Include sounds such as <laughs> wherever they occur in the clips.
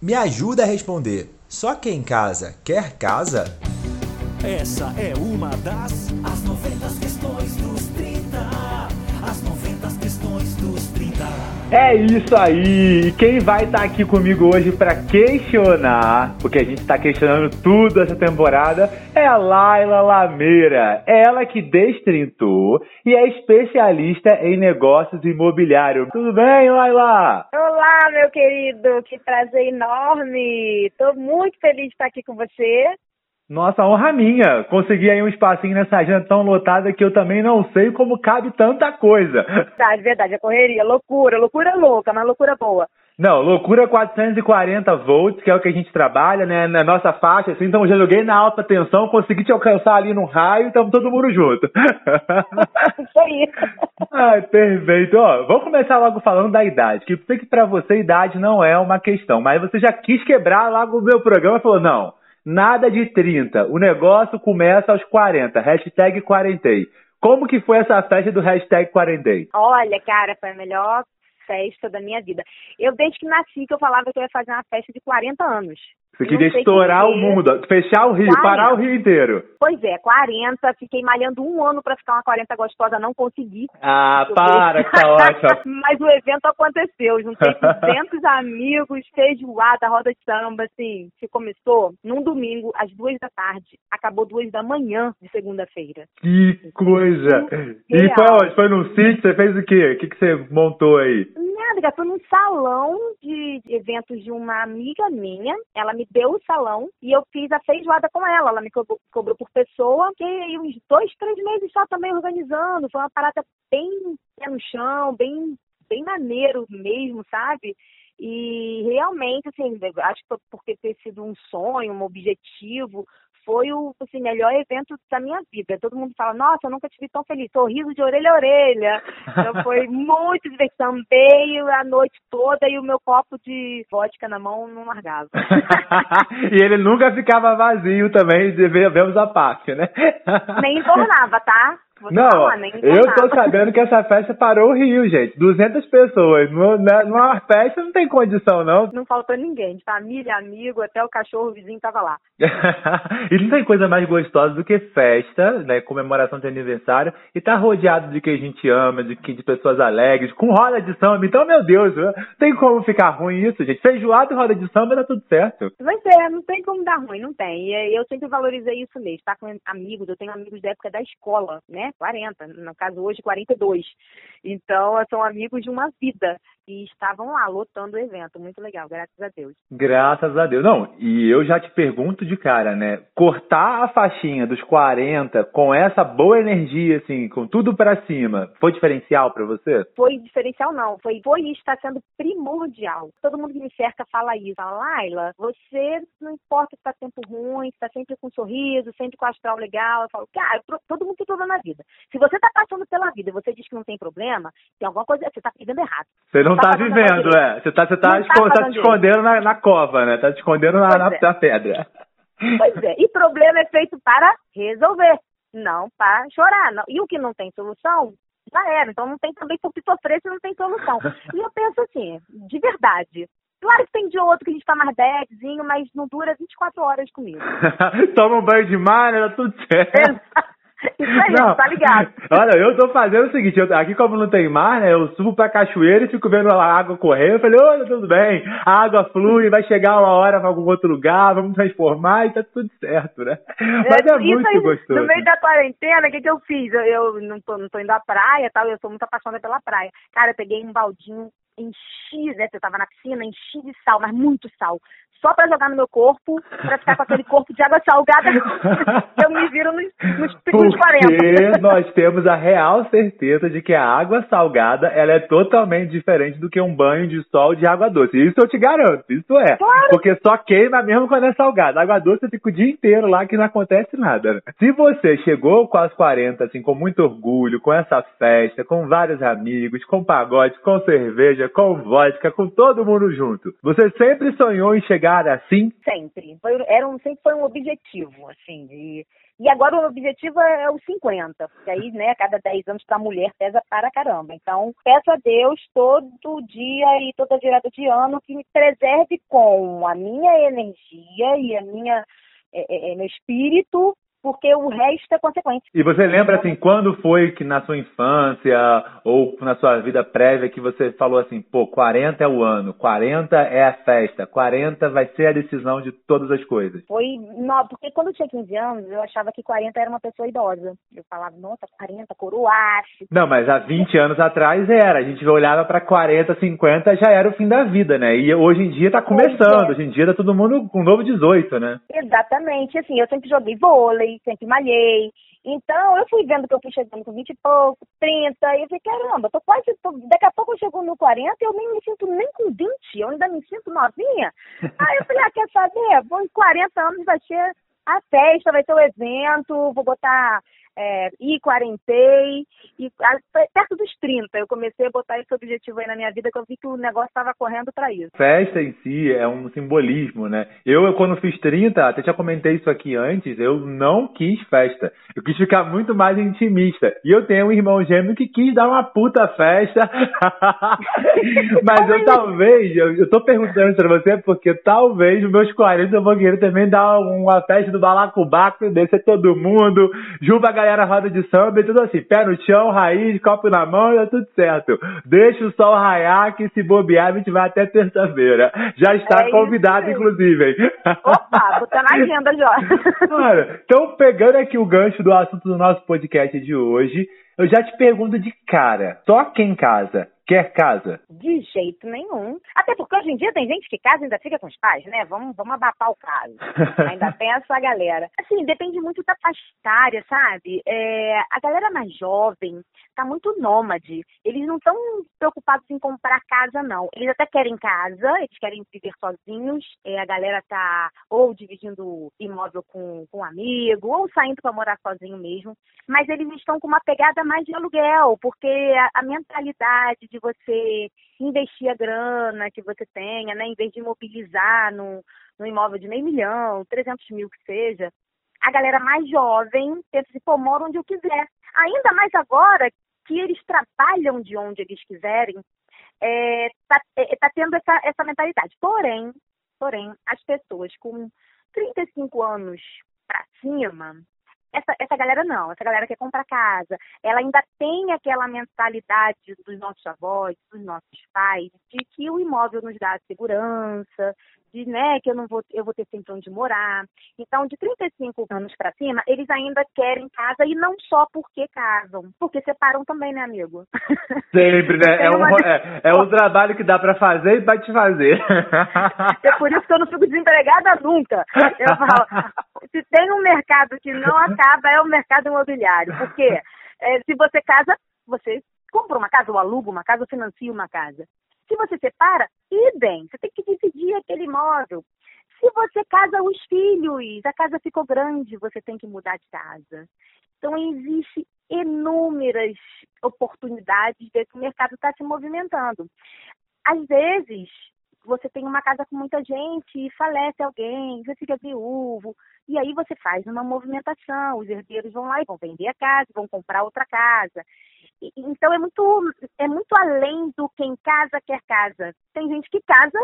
Me ajuda a responder. Só quem casa quer casa? Essa é uma das As 90 questões É isso aí! Quem vai estar aqui comigo hoje para questionar, porque a gente está questionando tudo essa temporada, é a Laila Lameira. Ela que destrintou e é especialista em negócios imobiliários. Tudo bem, Laila? Olá, meu querido, que prazer enorme. Estou muito feliz de estar aqui com você. Nossa, honra minha! Consegui aí um espacinho nessa agenda tão lotada que eu também não sei como cabe tanta coisa. <laughs> Verdade, verdade, a correria, loucura, loucura louca, mas loucura boa. Não, loucura 440 volts, que é o que a gente trabalha, né, na nossa faixa, assim, então eu já joguei na alta tensão, consegui te alcançar ali no raio, estamos todo mundo junto. <laughs> Isso aí. Ai, <laughs> perfeito. Ó, vamos começar logo falando da idade, que eu sei que pra você idade não é uma questão, mas você já quis quebrar logo o meu programa e falou, não, nada de 30, o negócio começa aos 40, hashtag 40. Como que foi essa festa do hashtag 40? Olha, cara, foi a melhor festa da minha vida. Eu, desde que nasci, que eu falava que eu ia fazer uma festa de 40 anos. Você queria estourar o porquê. mundo, fechar o Rio, 40. parar o Rio inteiro. Pois é, 40, fiquei malhando um ano pra ficar uma 40 gostosa, não consegui. Ah, para, que tá ótimo. Mas o evento aconteceu, juntei <laughs> 200 amigos, feijoada, roda de samba, assim, que começou num domingo, às duas da tarde, acabou duas da manhã de segunda-feira. Que coisa! E Real. foi onde? Foi num sítio? Você fez o quê? O que, que você montou aí? Nada, cara, foi num salão de eventos de uma amiga minha, ela me deu o salão e eu fiz a feijoada com ela, ela me cobrou, cobrou por pessoa, fiquei aí uns dois, três meses só também organizando, foi uma parada bem pé no chão, bem, bem maneiro mesmo, sabe? E realmente, assim, acho que porque ter sido um sonho, um objetivo, foi o assim, melhor evento da minha vida. Todo mundo fala, nossa, eu nunca te vi tão feliz, sorriso de orelha a orelha. Então <laughs> foi muito diversão, Também a noite toda e o meu copo de vodka na mão não largava. <laughs> e ele nunca ficava vazio também, devemos a parte, né? <laughs> nem entornava, tá? Te Não, falar, eu tô sabendo que essa festa parou o Rio, gente. 200 pessoas. Numa, na- numa festa não tem condição, não. Não faltou ninguém, de família, amigo, até o cachorro vizinho tava lá. <laughs> e não tem coisa mais gostosa do que festa, né? Comemoração de aniversário e tá rodeado de quem a gente ama, de, que- de pessoas alegres, com roda de samba. Então, meu Deus, não tem como ficar ruim isso, gente. Feijoada e roda de samba dá tudo certo. Mas é, não tem como dar ruim, não tem. E eu sempre valorizei isso mesmo, estar com amigos, eu tenho amigos da época da escola, né? 40, no caso hoje 42. Então, são amigos de uma vida e estavam lá lotando o evento, muito legal, graças a Deus. Graças a Deus. Não, e eu já te pergunto de cara, né? Cortar a faixinha dos 40 com essa boa energia, assim, com tudo pra cima, foi diferencial pra você? Foi diferencial não, foi, foi e está sendo primordial. Todo mundo que me cerca fala isso, fala, Laila, você não importa se tá tempo ruim, se tá sempre com um sorriso, sempre com astral legal. Eu falo, cara, todo mundo tem problema na vida. Se você tá passando pela vida e você diz que não tem problema, tem alguma coisa, você tá vivendo errado. Você não Tá tá, fazendo vivendo, é. Você tá, você tá, Não tá esco- tá fazendo te escondendo na, na cova, né? Tá te escondendo na, na, é. na pedra. Pois é, e problema é feito para resolver, não para chorar. Não. E o que não tem solução, já era. Então não tem também por que sofrer se não tem solução. E eu penso assim, de verdade. Claro que tem de outro que a gente tá mais badzinho, mas não dura 24 horas comigo. <laughs> Toma um banho de mar, né? Tá tudo certo. Isso aí, tá ligado? Olha, eu tô fazendo o seguinte, eu- aqui como não tem mar, né? Eu subo pra cachoeira e fico vendo a água correr. Eu falei, olha, tudo bem, a água flui, vai chegar uma hora pra algum outro lugar, vamos transformar e tá tudo certo, né? Mas é, isso muito aí, gostoso. No meio da quarentena, o que, que eu fiz? Eu, eu não, tô, não tô indo à praia tal, eu sou muito apaixonada pela praia. Cara, eu peguei um baldinho, enchi, né? Você tava na piscina, enchi de sal, mas muito sal. Só pra jogar no meu corpo, pra ficar com aquele <laughs> corpo de água salgada. eu me viro nos, nos, <laughs> nos 40. Porque <laughs> nós temos a real certeza de que a água salgada ela é totalmente diferente do que um banho de sol de água doce. Isso eu te garanto, isso é. Claro. Porque só queima mesmo quando é salgada. Água doce você fica o dia inteiro lá que não acontece nada. né? Se você chegou com as 40, assim, com muito orgulho, com essa festa, com vários amigos, com pagode, com cerveja, com vodka, com todo mundo junto, você sempre sonhou em chegar assim? Sempre. Foi, era um, sempre foi um objetivo, assim, de E agora o objetivo é os 50, porque aí, né, cada 10 anos para a mulher pesa para caramba. Então, peço a Deus todo dia e toda virada de ano que me preserve com a minha energia e a minha, é, é, meu espírito porque o resto é consequência. E você lembra assim, quando foi que na sua infância ou na sua vida prévia que você falou assim, pô, 40 é o ano, 40 é a festa, 40 vai ser a decisão de todas as coisas? Foi, não, porque quando eu tinha 15 anos, eu achava que 40 era uma pessoa idosa. Eu falava, nossa, 40, coroache. Não, mas há 20 anos atrás era, a gente olhava para 40, 50, já era o fim da vida, né? E hoje em dia tá começando, é. hoje em dia tá todo mundo com um novo 18, né? Exatamente, assim, eu sempre joguei vôlei, sempre malhei. Então, eu fui vendo que eu fui chegando com 20 e pouco, 30, e eu falei, caramba, tô quase, tô, daqui a pouco eu chego no 40 e eu nem me sinto nem com 20, eu ainda me sinto novinha. Aí eu falei, ah, quer saber? Bom, em 40 anos vai ser a festa, vai ter o evento, vou botar é, e quarentei, e perto dos 30 eu comecei a botar esse objetivo aí na minha vida, que eu vi que o negócio estava correndo para isso. Festa em si é um simbolismo, né? Eu, quando fiz 30, até já comentei isso aqui antes, eu não quis festa. Eu quis ficar muito mais intimista. E eu tenho um irmão gêmeo que quis dar uma puta festa. <laughs> Mas eu talvez, eu, eu tô perguntando pra você, porque talvez nos meus 40 eu vou querer também dar uma festa do balacobaco, descer todo mundo, junto a galera roda de samba e tudo assim, pé no chão, raiz, copo na mão, tá tudo certo. Deixa o sol raiar que se bobear a gente vai até terça-feira. Já está é convidado, inclusive. Opa, botar na agenda já. <laughs> Mano, então pegando aqui o gancho do assunto do nosso podcast de hoje, eu já te pergunto de cara, só quem casa quer casa? De jeito nenhum. Até porque hoje em dia tem gente que casa e ainda fica com os pais, né? Vamos, vamos abafar o caso. <laughs> ainda tem essa galera. Assim, depende muito da faixa etária, sabe? É, a galera mais jovem tá muito nômade. Eles não estão preocupados em comprar casa, não. Eles até querem casa, eles querem viver sozinhos. É, a galera tá ou dividindo imóvel com, com um amigo, ou saindo para morar sozinho mesmo. Mas eles estão com uma pegada mais de aluguel, porque a, a mentalidade de de você investir a grana que você tenha, né, em vez de imobilizar no, no imóvel de meio milhão, 300 mil que seja, a galera mais jovem pensa assim, pô, mora onde eu quiser. Ainda mais agora que eles trabalham de onde eles quiserem, é, tá, é, tá tendo essa, essa mentalidade. Porém, porém, as pessoas com 35 anos para cima, essa, essa galera não, essa galera quer comprar casa, ela ainda tem aquela mentalidade dos nossos avós, dos nossos pais, de que o imóvel nos dá segurança, de né, que eu não vou, eu vou ter sempre onde morar. Então, de 35 anos para cima, eles ainda querem casa e não só porque casam, porque separam também, né, amigo? <laughs> Sempre, né? É, um, é, é um trabalho que dá para fazer e vai te fazer. <laughs> É por isso que eu não fico desempregada nunca. Eu falo, se tem um mercado que não acaba, é o mercado imobiliário. Porque é, se você casa, você compra uma casa ou aluga uma casa ou financia uma casa. Se você separa, idem, você tem que dividir aquele imóvel. Se você casa os filhos, a casa ficou grande, você tem que mudar de casa. Então, existe inúmeras oportunidades de que o mercado está se movimentando. Às vezes, você tem uma casa com muita gente e falece alguém, você fica viúvo, e aí você faz uma movimentação, os herdeiros vão lá e vão vender a casa, vão comprar outra casa. Então é muito, é muito além do quem casa quer casa. Tem gente que casa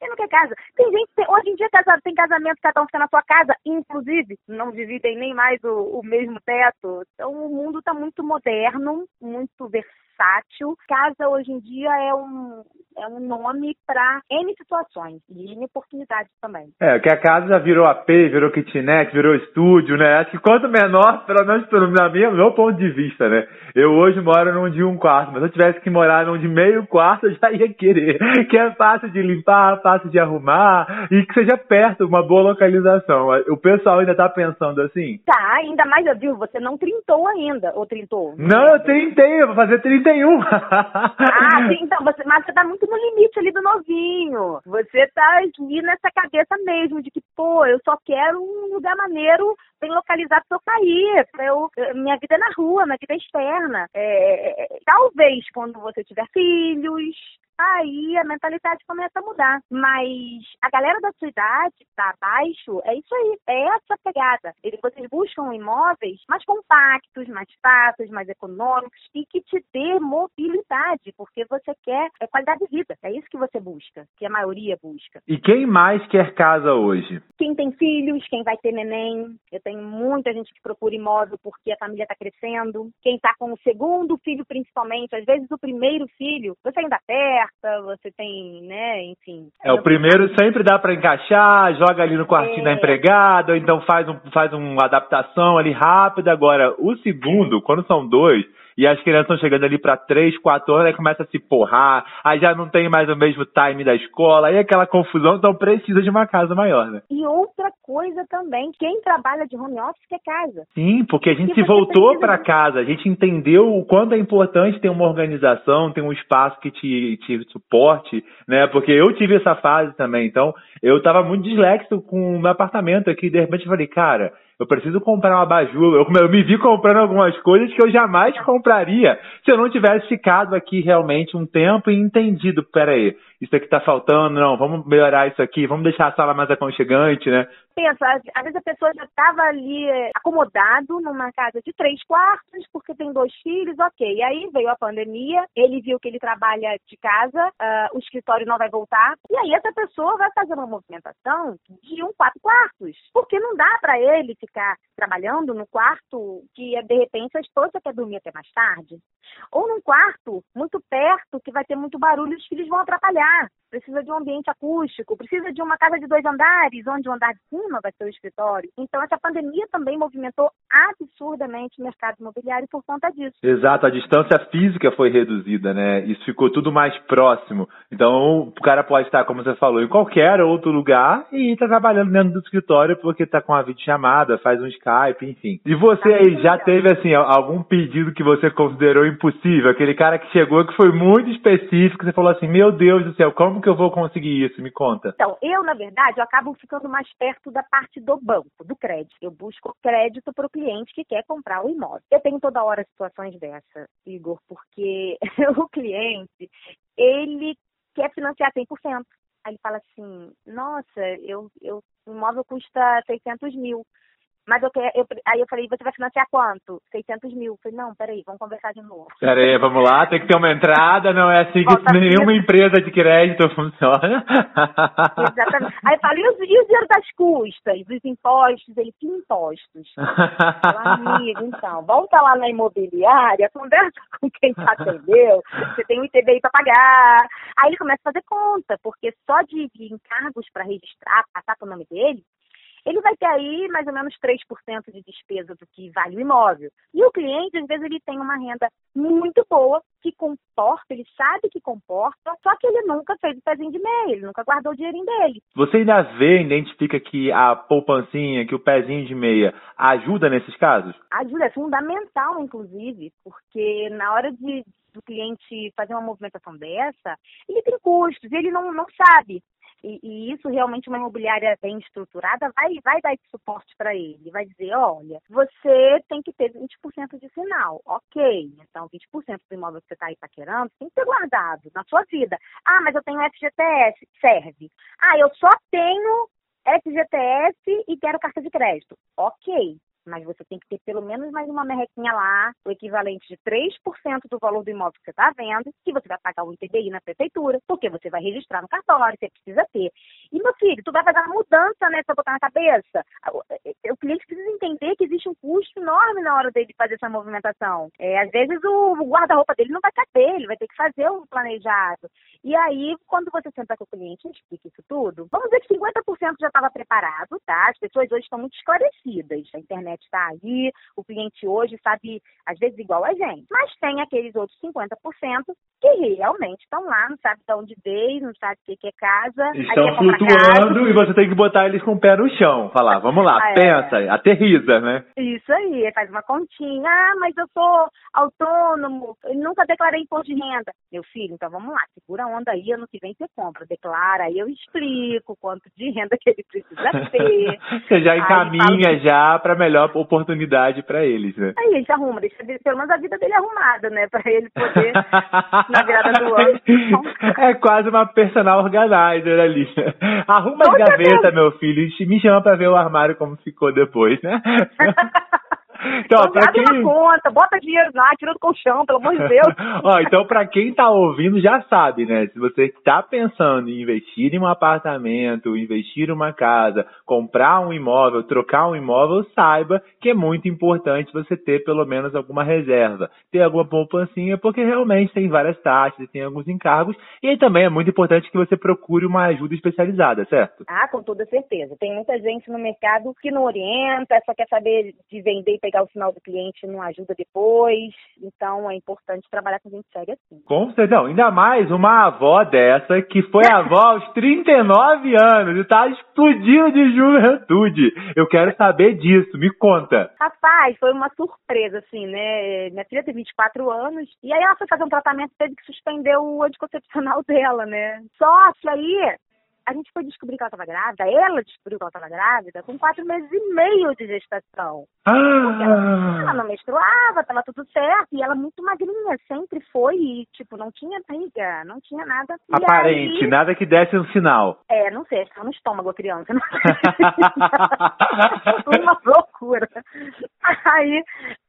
e não quer casa. Tem gente, tem, hoje em dia casado, tem casamento, cada um fica na sua casa, inclusive não dividem nem mais o, o mesmo teto. Então o mundo está muito moderno, muito versátil. Casa hoje em dia é um, é um nome para N situações e N oportunidades também. É, que a casa já virou AP, virou kitnet, virou estúdio, né? Acho que quanto menor, <laughs> pelo menos pelo meu, ponto de vista, né? Eu hoje moro num de um quarto, mas se eu tivesse que morar num de meio quarto, <laughs> eu já ia querer. Que é fácil de limpar, fácil de arrumar e que seja perto, uma boa localização. O pessoal ainda tá pensando assim? Tá, ainda mais, viu? Você não trintou ainda, ou trintou? Não, eu trintei, eu vou fazer 31. ah, <laughs> sim, então, você, mas você tá muito no limite ali do novinho. Você tá ali nessa cabeça mesmo de que, pô, eu só quero um lugar maneiro, bem localizado pra eu sair. Pra eu, minha vida é na rua, minha vida é externa. É, é, é talvez quando você tiver filhos, aí a mentalidade começa a mudar. Mas a galera da sua idade, tá abaixo, é isso aí, é essa pegada. Eles, vocês buscam imóveis mais compactos, mais fáceis, mais econômicos e que te dê mobilidade, porque você quer é qualidade de vida. É isso que você busca, que a maioria busca. E quem mais quer casa hoje? Quem tem filhos, quem vai ter neném. Eu tenho muita gente que procura imóvel porque a família está crescendo. Quem está com o segundo filho, principalmente, às vezes o primeiro filho, você ainda você tem, né, enfim. É, o primeiro sempre dá para encaixar, joga ali no quartinho é. da empregada, ou então faz, um, faz uma adaptação ali rápida. Agora, o segundo, quando são dois, e as crianças estão chegando ali para 3, 4 anos, aí começa a se porrar, aí já não tem mais o mesmo time da escola, aí aquela confusão, então precisa de uma casa maior, né? E outra coisa também, quem trabalha de home office quer casa. Sim, porque a gente se voltou para casa, a gente entendeu o quanto é importante ter uma organização, ter um espaço que te, te suporte, né? Porque eu tive essa fase também, então eu estava muito dislexo com o meu apartamento aqui, de repente eu falei, cara, eu preciso comprar uma abajur. Eu, eu, me vi comprando algumas coisas que eu jamais compraria se eu não tivesse ficado aqui realmente um tempo e entendido, peraí, isso aqui tá faltando, não, vamos melhorar isso aqui, vamos deixar a sala mais aconchegante, né? Pensa, às vezes a pessoa já estava ali é, acomodado numa casa de três quartos, porque tem dois filhos, ok. Aí veio a pandemia, ele viu que ele trabalha de casa, uh, o escritório não vai voltar, e aí essa pessoa vai fazer uma movimentação de um quatro quartos, porque não dá para ele ficar trabalhando no quarto que de repente a esposa quer dormir até mais tarde, ou num quarto muito perto que vai ter muito barulho e os filhos vão atrapalhar precisa de um ambiente acústico, precisa de uma casa de dois andares, onde o andar de cima vai ser o escritório. Então, essa pandemia também movimentou absurdamente o mercado imobiliário por conta disso. Exato, a distância física foi reduzida, né? Isso ficou tudo mais próximo. Então, o cara pode estar, como você falou, em qualquer outro lugar e estar tá trabalhando dentro do escritório porque está com a videochamada, faz um Skype, enfim. E você tá aí, já teve, assim, algum pedido que você considerou impossível? Aquele cara que chegou que foi muito específico, você falou assim, meu Deus do céu, como que eu vou conseguir isso? Me conta. Então, eu, na verdade, eu acabo ficando mais perto da parte do banco, do crédito. Eu busco crédito para o cliente que quer comprar o imóvel. Eu tenho toda hora situações dessa, Igor, porque <laughs> o cliente, ele quer financiar 100%. Aí ele fala assim, nossa, eu, eu, o imóvel custa 600 mil. Mas eu, quero, eu, aí eu falei, você vai financiar quanto? 600 mil. Eu falei, não, peraí, vamos conversar de novo. Peraí, vamos lá, tem que ter uma entrada, não é assim que nenhuma empresa de crédito funciona. Exatamente. Aí eu falei, e o, e o dinheiro das custas, dos impostos? Ele, que impostos? Eu, amigo, então, volta lá na imobiliária, conversa com quem te atendeu, você tem um ITBI para pagar. Aí ele começa a fazer conta, porque só de, de encargos para registrar, passar para o nome dele, ele vai ter aí mais ou menos 3% de despesa do que vale o imóvel. E o cliente, às vezes, ele tem uma renda muito boa, que comporta, ele sabe que comporta, só que ele nunca fez o pezinho de meia, ele nunca guardou o dinheirinho dele. Você ainda vê, identifica que a poupancinha, que o pezinho de meia ajuda nesses casos? Ajuda, é fundamental, inclusive, porque na hora de do cliente fazer uma movimentação dessa, ele tem custos, ele não, não sabe. E, e, isso realmente uma imobiliária bem estruturada vai, vai dar esse suporte para ele. Vai dizer, olha, você tem que ter 20% de sinal. Ok, então 20% do imóvel que você está aí paquerando tem que ser guardado na sua vida. Ah, mas eu tenho FGTS. Serve. Ah, eu só tenho FGTS e quero carta de crédito. Ok, mas você tem que ter pelo menos mais uma merrequinha lá, o equivalente de 3% do valor do imóvel que você está vendo, que você vai pagar o ITBI na prefeitura, porque você vai registrar no cartório, você precisa ter. E, meu filho, tu vai fazer uma mudança, né, pra botar na cabeça. O cliente precisa entender que existe um custo enorme na hora dele fazer essa movimentação. É, às vezes o guarda-roupa dele não vai caber, ele vai ter que fazer o planejado. E aí, quando você senta com o cliente e explica isso tudo, vamos dizer que 50% já estava preparado, tá? As pessoas hoje estão muito esclarecidas. A internet está aí, o cliente hoje sabe, às vezes, igual a gente. Mas tem aqueles outros 50% que realmente estão lá, não sabe de onde veio, não sabe o que é casa. Estão flutuando e você tem que botar eles com o pé no chão. Falar, vamos lá, é. pensa, aterriza, né? Isso aí, faz uma continha. Ah, mas eu sou autônomo, nunca declarei imposto de renda. Meu filho, então vamos lá, segura onda aí, ano que vem você compra, declara, aí eu explico quanto de renda que ele precisa <laughs> ter. Você já encaminha já para melhor oportunidade para eles, né? Aí a gente arruma, deixa pelo menos a vida dele arrumada, né? Pra ele poder, na virada do ano. <laughs> É quase uma personal organizer ali. Arruma as Com gavetas, meu filho, e me chama pra ver o armário como ficou depois, né? <laughs> Então, Então, abre quem... uma conta, bota dinheiro lá, tira do colchão, pelo amor de Deus. <laughs> Ó, então pra quem tá ouvindo já sabe, né? Se você tá pensando em investir em um apartamento, investir em uma casa, comprar um imóvel, trocar um imóvel, saiba que é muito importante você ter pelo menos alguma reserva, ter alguma poupancinha, porque realmente tem várias taxas, tem alguns encargos, e aí também é muito importante que você procure uma ajuda especializada, certo? Ah, com toda certeza. Tem muita gente no mercado que não orienta, só quer saber de vender e pegar o final do cliente não ajuda depois. Então é importante trabalhar com gente séria assim. Com certeza, não, ainda mais uma avó dessa que foi <laughs> avó aos 39 anos e tá explodindo de juventude. Eu quero saber disso, me conta. Rapaz, foi uma surpresa, assim, né? Minha filha tem 24 anos, e aí ela foi fazer um tratamento, teve que suspender o anticoncepcional <laughs> dela, né? Só que aí a gente foi descobrir que ela estava grávida, ela descobriu que ela estava grávida com quatro meses e meio de gestação. Ela Ah, não menstruava, tava tudo certo, e ela muito magrinha, sempre foi, e tipo, não tinha briga, não tinha nada. E aparente, aí- nada que desse um sinal. É, não sei, acho que tá no estômago a criança. <laughs> <laughs> Uma loucura. Aí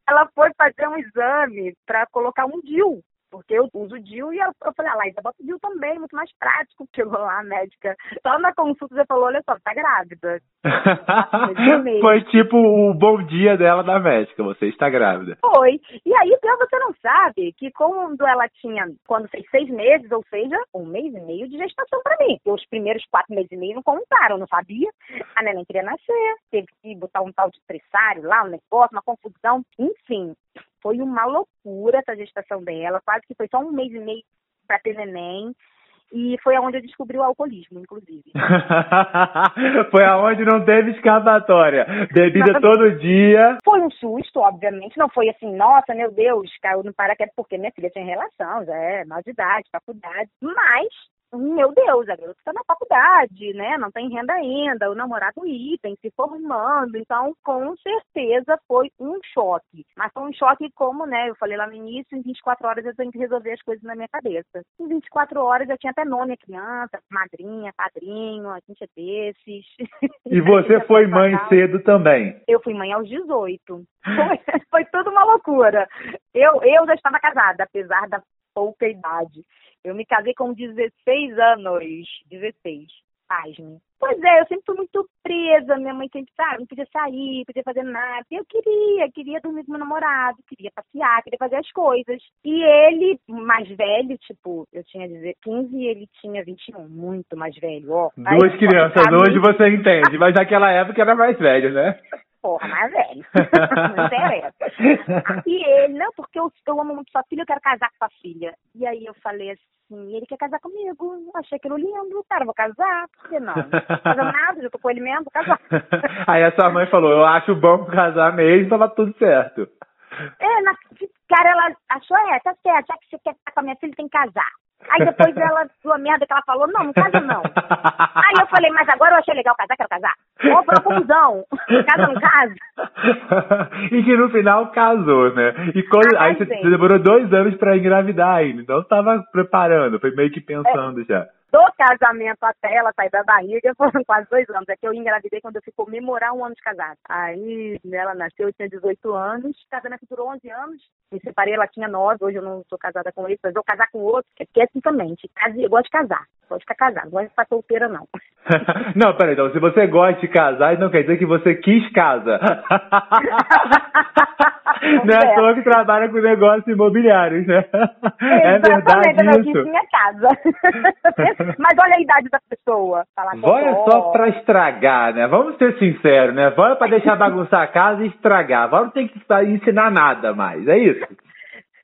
ela foi fazer um exame pra colocar um DIU. Porque eu uso DIU e eu, eu falei, ah, Laísa, bota o DIU também, muito mais prático. <laughs> Chegou lá a médica, só na consulta já falou, olha só, tá grávida. <laughs> Foi tipo o bom dia dela da médica, você está grávida. Foi. E aí, pior você não sabe que quando ela tinha, quando fez seis meses, ou seja, um mês e meio de gestação pra mim. Os primeiros quatro meses e meio não contaram, não sabia. A neném queria nascer, teve que botar um tal de pressário lá, um negócio, uma confusão. Enfim, foi uma loucura essa gestação dela. Quase que foi só um mês e meio pra ter neném. E foi aonde eu descobri o alcoolismo, inclusive. <laughs> Foi aonde não teve escapatória. Bebida todo dia. Foi um susto, obviamente. Não foi assim, nossa, meu Deus, caiu no paraquedas, porque minha filha tinha relação, já é mais de idade, faculdade. Mas, meu Deus, a garota está na faculdade, né? Não tem renda ainda, o namorado item, se formando. Então, com certeza foi um choque. Mas foi um choque como, né? Eu falei lá no início, em 24 horas eu tenho que resolver as coisas na minha cabeça. Em 24 horas eu tinha até nome a criança, madrinha, padrinho, a gente é desses. E <laughs> você foi mãe cedo também. Eu fui mãe aos 18. <laughs> Foi, foi tudo uma loucura. Eu, eu já estava casada, apesar da pouca idade. Eu me casei com 16 anos. 16. Pasme. Pois é, eu sempre fui muito presa. Minha mãe sempre, sabe, não podia sair, não podia fazer nada. Eu queria, queria dormir com meu namorado, queria passear, queria fazer as coisas. E ele, mais velho, tipo, eu tinha 15 e ele tinha 21, muito mais velho, ó. Aí, Duas crianças, hoje você entende, mas naquela época era mais velho, né? Porra, mais velho. <laughs> não interessa. E ele, não, porque eu, eu amo muito sua filha, eu quero casar com sua filha. E aí eu falei assim, ele quer casar comigo. Eu achei aquilo lindo, cara, vou casar, por que não? Não fazer nada, já tô com ele mesmo, vou casar. <laughs> Aí a sua mãe falou, eu acho bom casar mesmo, tava tudo certo. É, na, cara, ela achou, é, tá certo, já que você quer ficar com a minha filha, tem que casar. Aí depois ela, sua merda que ela falou, não, não casa não. Aí eu falei, mas agora eu achei legal casar, quero casar. Ó, foi uma confusão. Casa não casa. <laughs> e que no final casou, né? E quando, Ah, aí você, sim. você demorou dois anos pra engravidar ainda, então você tava preparando, foi meio que pensando já. Do casamento até ela sair da barriga <laughs> foram quase dois anos. É que eu engravidei quando eu fui comemorar um ano de casado. Aí ela nasceu, eu tinha 18 anos. Casamento durou 11 anos. Me separei, ela tinha 9. Hoje eu não sou casada com ele, mas eu vou casar com outro. É porque é assim também. Eu gosto de casar. Gosto de ficar casada. Não gosto de ficar solteira, não. <laughs> não, peraí, então, se você gosta de casar, não quer dizer que você quis casa. <laughs> não é à Certo. toa que trabalha com negócios imobiliários, né? É Exatamente, eu verdade disse isso. minha casa. Mas olha a idade da pessoa. Falar só pra estragar, né? Vamos ser sinceros, né? Vó é pra deixar bagunçar a casa e estragar. Vó não tem que ensinar nada mais, é isso?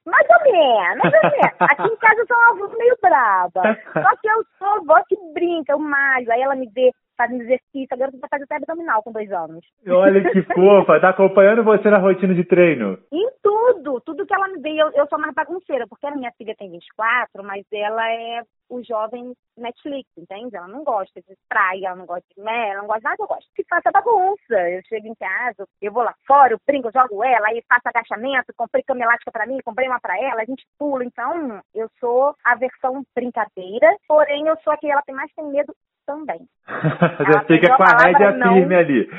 Mais ou menos, mais ou menos. Aqui em casa eu sou uma avó meio braba. <laughs> Só que eu sou avó que brinca, eu malho. Aí ela me vê fazem exercício. A garota fazer até abdominal com dois anos. Olha que <laughs> fofa, tá acompanhando você na rotina de treino. Em tudo, tudo que ela me deu, eu, eu sou mais bagunceira, porque a minha filha tem 24, mas ela é o jovem Netflix, entende? Ela não gosta de praia, ela não gosta de mel, ela não gosta de nada, eu gosto que faça bagunça. Eu chego em casa, eu vou lá fora, eu brinco, eu jogo ela, aí faço agachamento, comprei cama elástica pra mim, comprei uma pra ela, a gente pula. Então, eu sou a versão brincadeira, porém eu sou a que ela tem mais tem medo também. <laughs> Já fica com a rédea não. firme ali.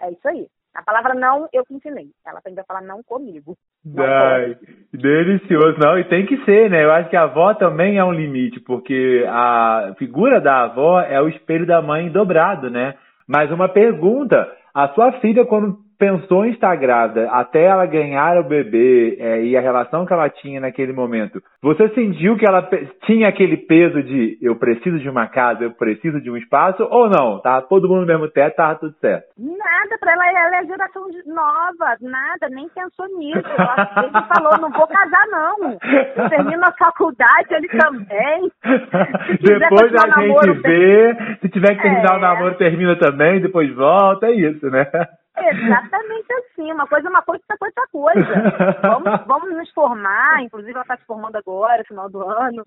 É isso aí. A palavra não, eu que ensinei. Ela aprendeu a falar não comigo. Não Ai, delicioso. Não, e tem que ser, né? Eu acho que a avó também é um limite, porque a figura da avó é o espelho da mãe dobrado, né? Mas uma pergunta: a sua filha, quando pensou em estar grávida, até ela ganhar o bebê é, e a relação que ela tinha naquele momento, você sentiu que ela tinha aquele peso de eu preciso de uma casa, eu preciso de um espaço, ou não? Tá todo mundo no mesmo teto, tava tudo certo. Nada, pra ela, ela é geração nova, nada, nem pensou nisso. Ela ele falou, não vou casar não. Eu termino a faculdade, ele também. Depois a gente namoro, vê, se tiver que terminar É. o namoro, termina também, depois volta, é isso, né? Exatamente assim, uma coisa é uma coisa, outra coisa é outra coisa. Vamos, <laughs> vamos nos formar, inclusive ela está se formando agora, final do ano.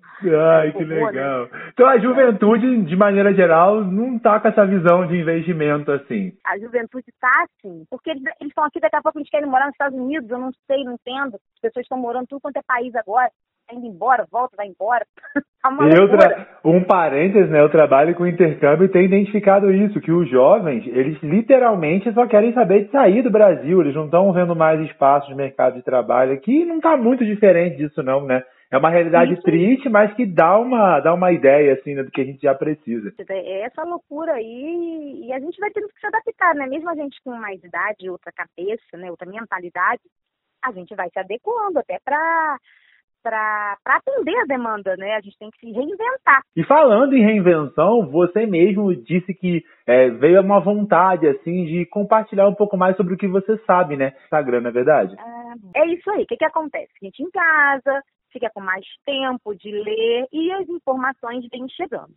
Ai, que né? legal. Então a juventude, de maneira geral, não tá com essa visão de investimento assim. A juventude está assim, porque eles eles estão aqui, daqui a pouco eles querem morar nos Estados Unidos, eu não sei, não entendo. As pessoas estão morando tudo quanto é país agora, tá indo embora, volta, vai embora. <laughs> Tá tra... Um parênteses, né? Eu trabalho com intercâmbio e tenho identificado isso, que os jovens, eles literalmente só querem saber de sair do Brasil, eles não estão vendo mais espaço de mercado de trabalho aqui, não tá muito diferente disso não, né? É uma realidade triste, mas que dá uma, dá uma ideia, assim, né, do que a gente já precisa. É essa loucura aí, e a gente vai tendo que se adaptar, né? Mesmo a gente com mais idade, outra cabeça, né? Outra mentalidade, a gente vai se adequando até para para atender a demanda, né? A gente tem que se reinventar. E falando em reinvenção, você mesmo disse que é, veio uma vontade, assim, de compartilhar um pouco mais sobre o que você sabe, né? Instagram, não é verdade? Ah, É isso aí. O que, que acontece? A gente em casa, fica com mais tempo de ler e as informações vêm chegando.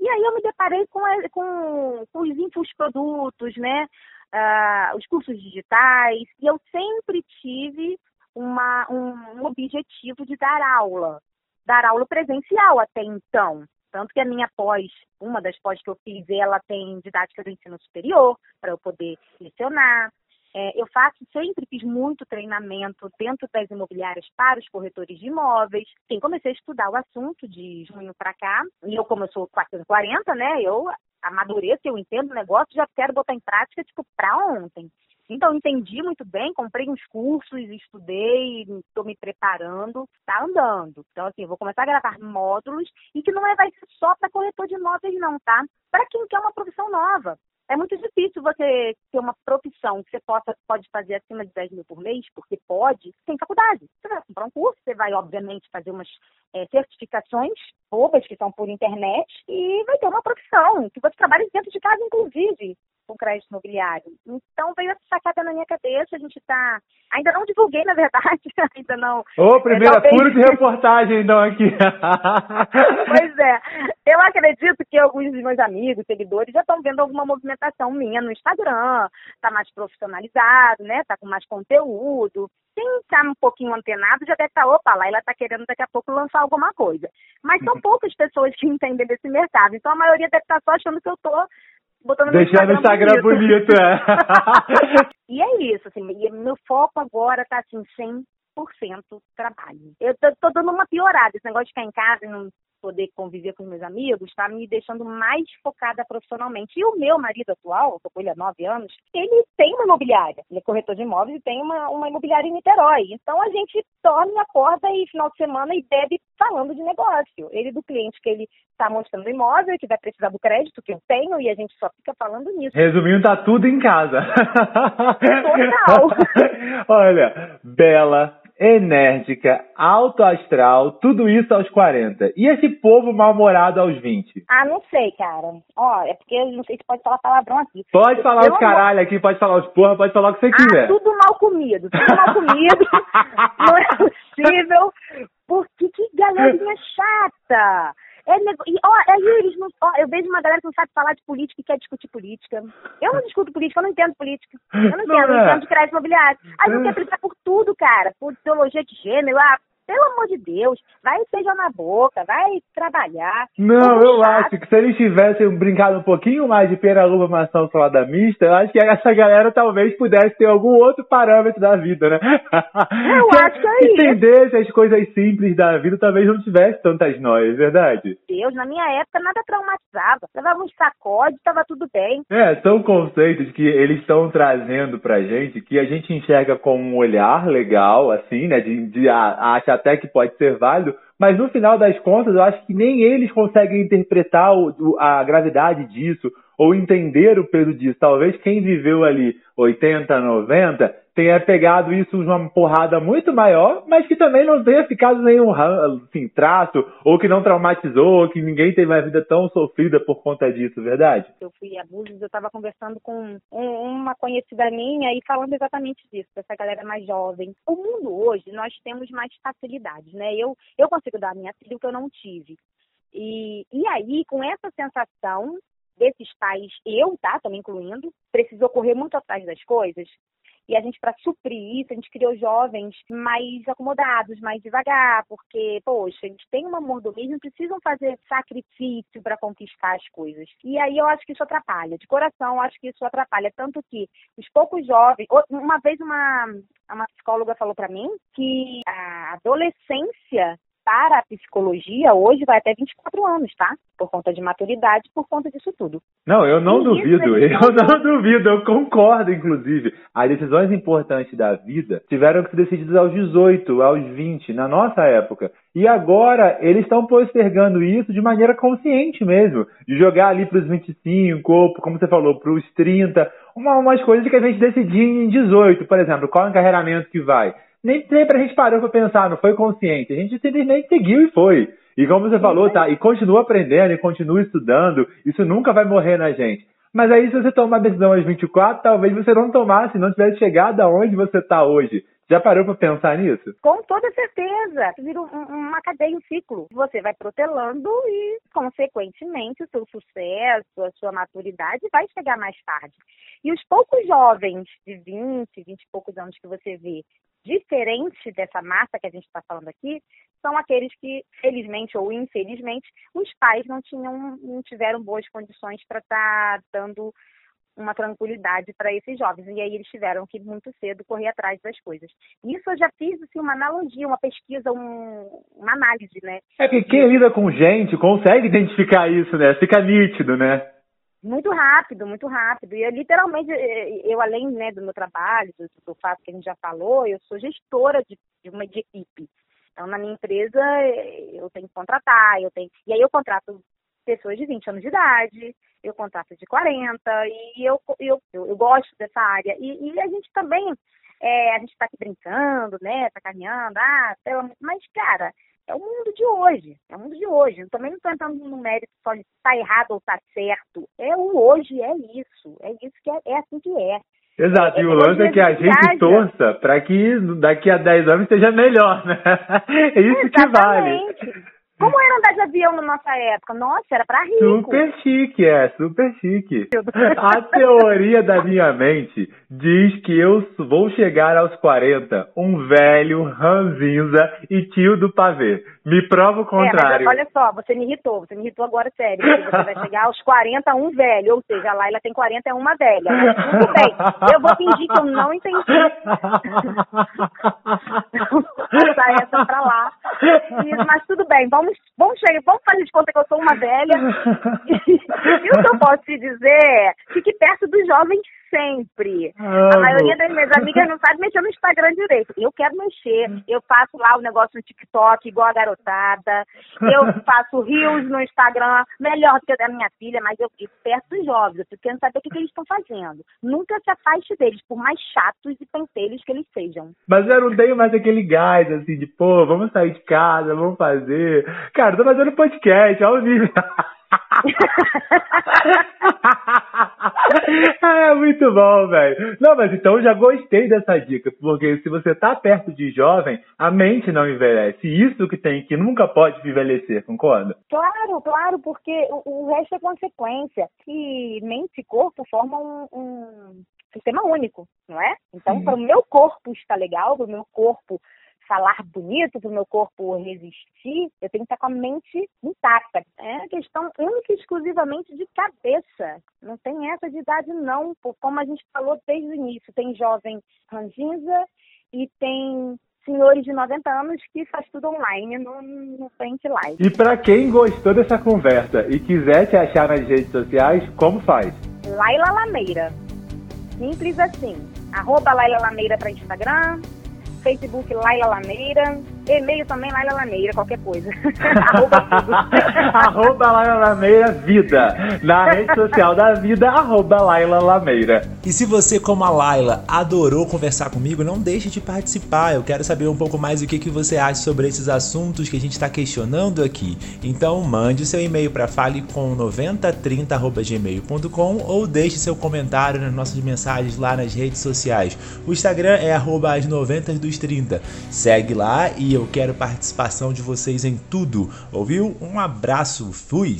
E aí eu me deparei com, a- com, com os infoprodutos, né? Ah, os cursos digitais, e eu sempre tive uma, um, um objetivo de dar aula, dar aula presencial até então. Tanto que a minha pós, uma das pós que eu fiz, ela tem didática do ensino superior, para eu poder lecionar. É, eu faço, sempre fiz muito treinamento dentro das imobiliárias para os corretores de imóveis. Sim, comecei a estudar o assunto de junho para cá. E eu, como eu sou 440, né, eu amadureço, eu entendo o negócio, já quero botar em prática, tipo, para ontem. Então, entendi muito bem, comprei uns cursos, estudei, estou me preparando, está andando. Então, assim, vou começar a gravar módulos e que não é, vai ser só para corretor de imóveis, não, tá? Para quem quer uma profissão nova. É muito difícil você ter uma profissão que você possa, pode fazer acima de 10 mil por mês, porque pode, sem faculdade. Você vai comprar um curso, você vai, obviamente, fazer umas eh, certificações bobas que são por internet e vai ter uma profissão que você trabalha dentro de casa, inclusive, com crédito imobiliário. Então, veio essa sacada na minha cabeça, a gente está... Ainda não divulguei, na verdade, <laughs> ainda não... Ô, primeira talvez- furo de reportagem, então, aqui. <laughs> <laughs> Pois é. Eu acredito que alguns dos meus amigos, seguidores, já estão vendo alguma movimentação minha no Instagram. Tá mais profissionalizado, né? Tá com mais conteúdo. Quem tá um pouquinho antenado já deve estar, opa, lá ela tá querendo daqui a pouco lançar alguma coisa. Mas são poucas pessoas que entendem desse mercado. Então a maioria deve estar só achando que eu tô botando Deixando o Instagram bonito, é. <laughs> e é isso, assim, meu foco agora tá assim, 100% trabalho. Eu tô, tô dando uma piorada, esse negócio de ficar em casa e não poder conviver com os meus amigos, tá me deixando mais focada profissionalmente. E o meu marido atual, eu tô com ele há nove anos, ele tem uma imobiliária, ele é corretor de imóveis e tem uma, uma imobiliária em Niterói. Então a gente dorme, acorda e final de semana e bebe falando de negócio. Ele do cliente que ele está mostrando imóvel, que vai precisar do crédito que eu tenho e a gente só fica falando nisso. Resumindo, tá tudo em casa. Total. <laughs> Olha, bela, enérgica, alto astral, tudo isso aos 40. E esse povo mal-humorado aos 20? Ah, não sei, cara. Ó, é porque eu não sei se pode falar palavrão aqui. Pode falar Pelo os caralho aqui, pode falar os porra, pode falar o que você Ah, quiser. tudo mal comido, tudo mal comido. <laughs> não é possível. Porque que galerinha chata. É, nego- e, ó, aí eles não, ó, eu vejo uma galera que não sabe falar de política e quer discutir política. Eu não discuto política, eu não entendo política. Eu não entendo, Não eu é. entendo de crédito imobiliário. Aí não quer brigar por tudo, cara. Por ideologia de gênero, ah, pelo amor de Deus, vai seja na boca, vai trabalhar. Não, eu acho que se eles tivessem brincado um pouquinho mais de pera, luva, maçã, salada mista, eu acho que essa galera talvez pudesse ter algum outro parâmetro da vida, né? Eu <laughs> acho que é isso. Entendesse as coisas simples da vida, talvez não tivesse tantas noias, verdade? Deus, na minha época nada traumatizava. Levava um sacode, tava tudo bem. É, são conceitos que eles estão trazendo pra gente que a gente enxerga com um olhar legal, assim, né? De, de a- acha até que pode ser válido, mas no final das contas eu acho que nem eles conseguem interpretar o- a gravidade disso ou entender o peso disso. Talvez quem viveu ali 80, 90 tenha pegado isso de uma porrada muito maior, mas que também não tenha ficado nenhum assim, traço, ou que não traumatizou, ou que ninguém teve uma vida tão sofrida por conta disso, verdade? eu fui abusos, eu estava conversando com um- uma conhecida minha e falando exatamente disso, dessa galera mais jovem. O mundo hoje, nós temos mais facilidades, né? Eu, eu consigo dar a minha filha o que eu não tive. E, e aí, com essa sensação desses pais, eu, tá, também incluindo, precisou correr muito atrás das coisas. E a gente, para suprir isso, a gente criou jovens mais acomodados, mais devagar, porque, poxa, eles têm uma mordomia e precisam fazer sacrifício para conquistar as coisas. E aí eu acho que isso atrapalha. De coração, eu acho que isso atrapalha. Tanto que os poucos jovens. Uma vez uma, uma psicóloga falou para mim que a adolescência para a psicologia hoje vai até 24 anos, tá? Por conta de maturidade, por conta disso tudo. Não, eu não Isso, duvido, eles <laughs> eu não- duvido, eu concordo, inclusive. As decisões importantes da vida tiveram que ser decididas aos 18, aos 20, na nossa época. E agora eles estão postergando isso de maneira consciente mesmo. De jogar ali para os 25, ou, como você falou, para os 30. Uma, umas coisas que a gente decidia em 18, por exemplo, qual encarreiramento que vai. Nem sempre a gente parou para pensar, não foi consciente. A gente simplesmente seguiu e foi. E como você falou, tá? E continua aprendendo e continua estudando. Isso nunca vai morrer na gente. Mas aí, se você tomar uma decisão aos 24, talvez você não tomasse, não tivesse chegado aonde você está hoje. Já parou para pensar nisso? Com toda certeza. Vira um- uma cadeia, um ciclo. Você vai protelando e, consequentemente, o seu sucesso, a sua maturidade vai chegar mais tarde. E os poucos jovens de 20, 20 e poucos anos que você vê, diferente dessa massa que a gente está falando aqui, são aqueles que, felizmente ou infelizmente, os pais não tinham, não tiveram boas condições para estar dando uma tranquilidade para esses jovens. E aí eles tiveram que muito cedo correr atrás das coisas. Isso eu já fiz assim, uma analogia, uma pesquisa, um- uma análise, né? É porque quem lida com gente consegue identificar isso, né? Fica nítido, né? Muito rápido, muito rápido. E eu literalmente, eu além né, do meu trabalho, do, do fato que a gente já falou, eu sou gestora de, de uma de equipe. Então, na minha empresa, eu tenho que contratar, eu tenho. E aí eu contrato pessoas de 20 anos de idade, eu contrato de 40, e eu, eu, eu, eu gosto dessa área. E, e a gente também, é, a gente está aqui brincando, né? Tá caminhando, ah, pelo- mas, cara, é o mundo de hoje. É o mundo de hoje. Eu também não estou entrando no mérito só de tá errado ou tá certo. É o hoje, é isso. É isso que é, é assim que é. Exato, e o É, lance é que a gente viaja. torça para que daqui a 10 anos seja melhor, né? <laughs> É isso que vale. Como era andar de avião na nossa época? Nossa, era pra rico. Super chique, é, super chique. A teoria da minha mente diz que eu vou chegar aos 40, um velho, ranzinza e tio do pavê. Me prova o É, contrário. mas olha só, você me irritou, você me irritou agora, sério. Você vai chegar aos 40, um velho, ou seja, a Laila tem 40, é uma velha. Tudo bem, eu vou fingir que eu não entendi. <laughs> Passar essa pra lá. Mas tudo bem, vamos, vamos, chegar, vamos fazer de conta que eu sou uma velha. <laughs> E o que eu posso te dizer? Fique perto dos jovens sempre. A Amo. maioria das minhas amigas não sabe mexer no Instagram direito. Eu quero mexer. Eu faço lá o negócio no TikTok, igual a garotada. Eu <laughs> faço rios no Instagram, melhor do que o da minha filha, mas eu fico perto dos jovens. Eu fico querendo saber o que, que eles estão fazendo. Nunca se afaste deles, por mais chatos e pentelhos que eles sejam. Mas eu não tenho mais aquele gás, assim, de, pô, vamos sair de casa, vamos fazer. Cara, eu tô fazendo podcast, ao nível. <laughs> <laughs> É muito bom, velho. Não, mas então eu já gostei dessa dica, porque se você tá perto de jovem, a mente não envelhece. Isso que tem que nunca pode envelhecer, concorda? Claro, claro, porque o, o resto é consequência. Que mente e corpo formam um, um sistema único, não é? Então, para o meu corpo estar legal, para o meu corpo falar bonito, para o meu corpo resistir, eu tenho que estar com a mente intacta. É questão única e exclusivamente de cabeça. Não tem essa de idade, não. Como a gente falou desde o início, tem jovem ranzinza e tem senhores de 90 anos que faz tudo online no, no frente live. E para quem gostou dessa conversa e quiser te achar nas redes sociais, como faz? Laila Lameira. Simples assim. Arroba Laila Lameira para Instagram, Facebook Laila Lameira, e-mail também Laila Lameira, qualquer coisa. <laughs> arroba tudo. <laughs> arroba Laila Lameira Vida. Na rede social da vida, arroba Laila Lameira. E se você, como a Laila, adorou conversar comigo, não deixe de participar. Eu quero saber um pouco mais o que, que você acha sobre esses assuntos que a gente está questionando aqui. Então mande seu e-mail para falecom9030.gmail.com ou deixe seu comentário nas nossas mensagens lá nas redes sociais. O Instagram é arroba as 90 dos 30. Segue lá e eu quero participação de vocês em tudo. Ouviu? Um abraço, fui!